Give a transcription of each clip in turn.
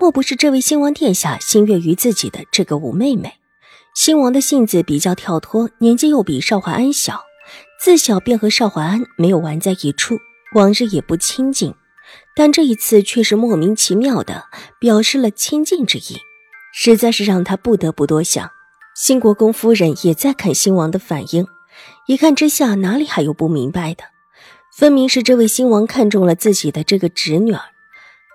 莫不是这位新王殿下心悦于自己的这个五妹妹？新王的性子比较跳脱，年纪又比邵怀安小，自小便和邵怀安没有玩在一处，往日也不亲近，但这一次却是莫名其妙的表示了亲近之意，实在是让他不得不多想。新国公夫人也在看新王的反应，一看之下哪里还有不明白的？分明是这位新王看中了自己的这个侄女儿。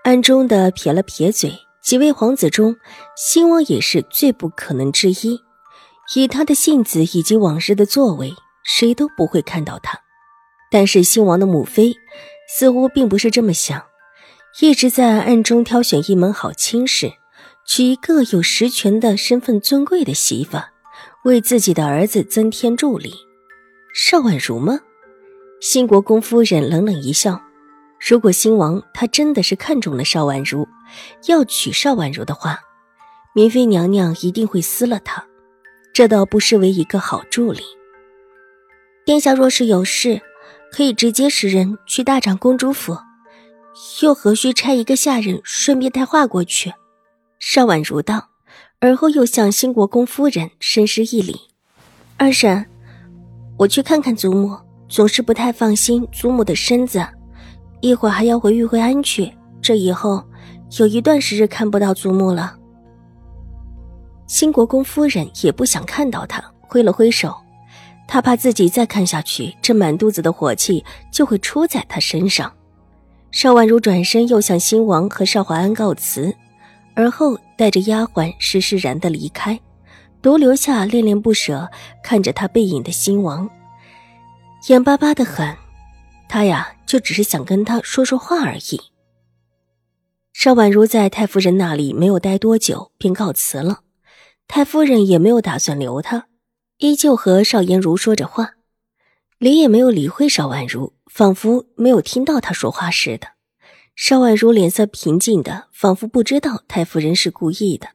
暗中的撇了撇嘴，几位皇子中，新王也是最不可能之一。以他的性子以及往日的作为，谁都不会看到他。但是新王的母妃似乎并不是这么想，一直在暗中挑选一门好亲事，娶一个有实权的身份尊贵的媳妇，为自己的儿子增添助力。邵婉如吗？新国公夫人冷冷一笑。如果新王他真的是看中了邵婉如，要娶邵婉如的话，明妃娘娘一定会撕了他，这倒不失为一个好助力。殿下若是有事，可以直接使人去大长公主府，又何须差一个下人顺便带话过去？邵婉如道，而后又向新国公夫人深施一礼：“二婶，我去看看祖母，总是不太放心祖母的身子。”一会儿还要回玉惠安去，这以后有一段时日看不到祖母了。新国公夫人也不想看到他，挥了挥手，他怕自己再看下去，这满肚子的火气就会出在他身上。邵婉如转身又向新王和邵怀安告辞，而后带着丫鬟施施然的离开，独留下恋恋不舍看着他背影的新王，眼巴巴的很。他呀，就只是想跟他说说话而已。邵婉如在太夫人那里没有待多久，便告辞了。太夫人也没有打算留她，依旧和邵颜如说着话，理也没有理会邵婉如，仿佛没有听到他说话似的。邵婉如脸色平静的，仿佛不知道太夫人是故意的。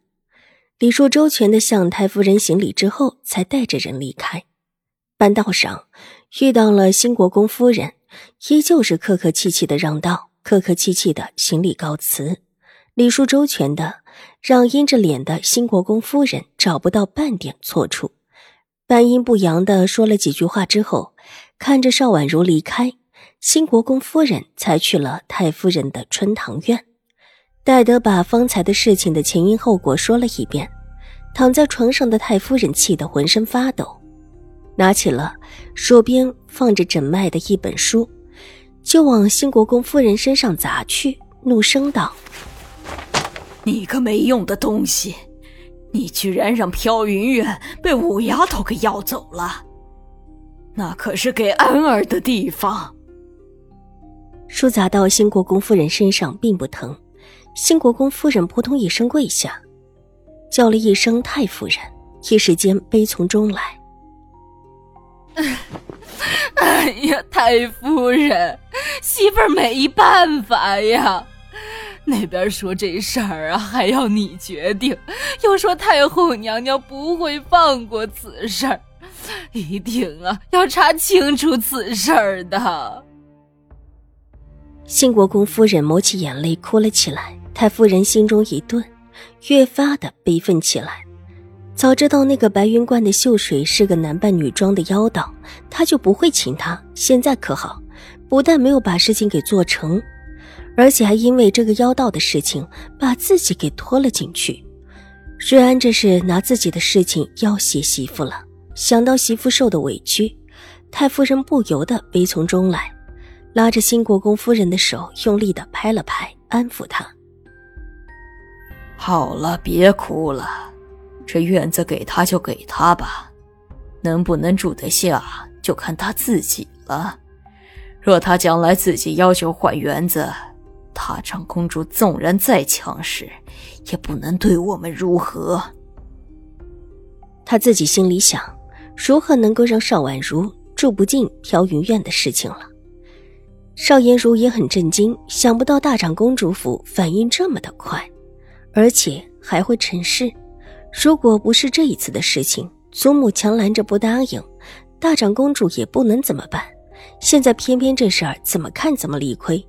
礼数周全的向太夫人行礼之后，才带着人离开。半道上遇到了新国公夫人。依旧是客客气气的让道，客客气气的行礼告辞，礼数周全的，让阴着脸的新国公夫人找不到半点错处。半阴不阳的说了几句话之后，看着邵婉如离开，新国公夫人才去了太夫人的春堂院。戴德把方才的事情的前因后果说了一遍，躺在床上的太夫人气得浑身发抖，拿起了手边。放着诊脉的一本书，就往新国公夫人身上砸去，怒声道：“你个没用的东西，你居然让飘云院被五丫头给要走了，那可是给安儿的地方。”书砸到新国公夫人身上并不疼，新国公夫人扑通一声跪下，叫了一声“太夫人”，一时间悲从中来。哎呀，太夫人，媳妇儿没办法呀。那边说这事儿啊，还要你决定；又说太后娘娘不会放过此事儿，一定啊要查清楚此事儿的。新国公夫人抹起眼泪哭了起来，太夫人心中一顿，越发的悲愤起来。早知道那个白云观的秀水是个男扮女装的妖道，他就不会请他。现在可好，不但没有把事情给做成，而且还因为这个妖道的事情把自己给拖了进去。瑞安这是拿自己的事情要挟媳妇了。想到媳妇受的委屈，太夫人不由得悲从中来，拉着新国公夫人的手，用力的拍了拍，安抚她：“好了，别哭了。”这院子给他就给他吧，能不能住得下就看他自己了。若他将来自己要求换园子，大长公主纵然再强势，也不能对我们如何。他自己心里想，如何能够让邵婉如住不进飘云院的事情了。邵颜如也很震惊，想不到大长公主府反应这么的快，而且还会成事。如果不是这一次的事情，祖母强拦着不答应，大长公主也不能怎么办。现在偏偏这事儿怎么看怎么理亏。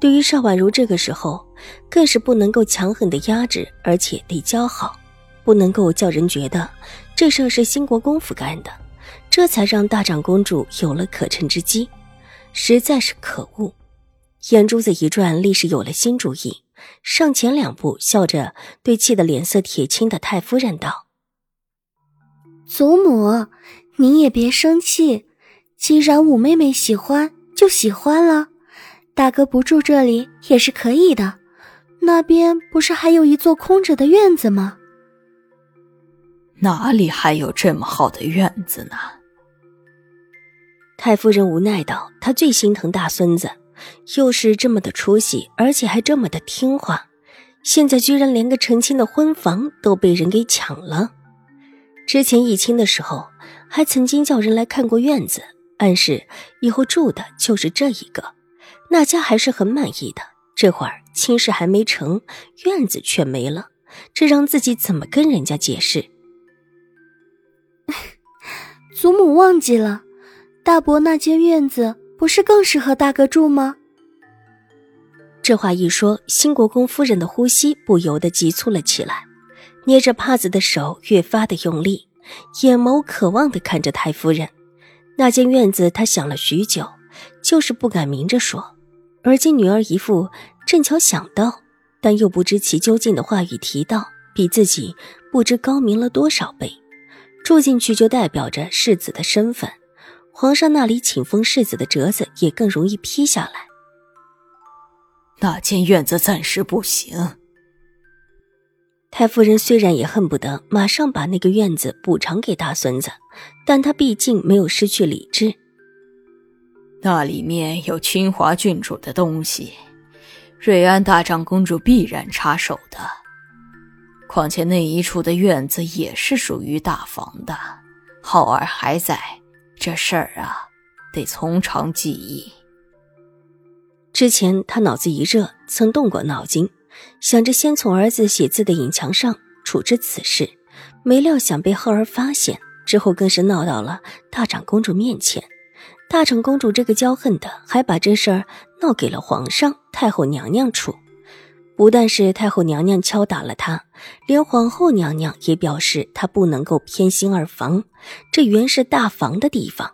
对于邵婉如这个时候，更是不能够强横的压制，而且得教好，不能够叫人觉得这事儿是兴国公府干的，这才让大长公主有了可乘之机。实在是可恶！眼珠子一转，立时有了新主意，上前两步，笑着对气得脸色铁青的太夫人道：“祖母，您也别生气，既然五妹妹喜欢，就喜欢了。”大哥不住这里也是可以的，那边不是还有一座空着的院子吗？哪里还有这么好的院子呢？太夫人无奈道：“她最心疼大孙子，又是这么的出息，而且还这么的听话，现在居然连个成亲的婚房都被人给抢了。之前议亲的时候，还曾经叫人来看过院子，暗示以后住的就是这一个。”那家还是很满意的，这会儿亲事还没成，院子却没了，这让自己怎么跟人家解释？祖母忘记了，大伯那间院子不是更适合大哥住吗？这话一说，新国公夫人的呼吸不由得急促了起来，捏着帕子的手越发的用力，眼眸渴望的看着太夫人。那间院子，她想了许久，就是不敢明着说。而今女儿一副正巧想到，但又不知其究竟的话语提到，比自己不知高明了多少倍。住进去就代表着世子的身份，皇上那里请封世子的折子也更容易批下来。那间院子暂时不行。太夫人虽然也恨不得马上把那个院子补偿给大孙子，但她毕竟没有失去理智。那里面有清华郡主的东西，瑞安大长公主必然插手的。况且那一处的院子也是属于大房的，浩儿还在，这事儿啊，得从长计议。之前他脑子一热，曾动过脑筋，想着先从儿子写字的影墙上处置此事，没料想被赫儿发现，之后更是闹到了大长公主面前。大长公主这个骄横的，还把这事儿闹给了皇上、太后娘娘处。不但是太后娘娘敲打了她，连皇后娘娘也表示她不能够偏心二房。这原是大房的地方。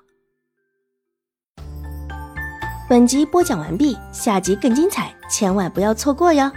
本集播讲完毕，下集更精彩，千万不要错过哟。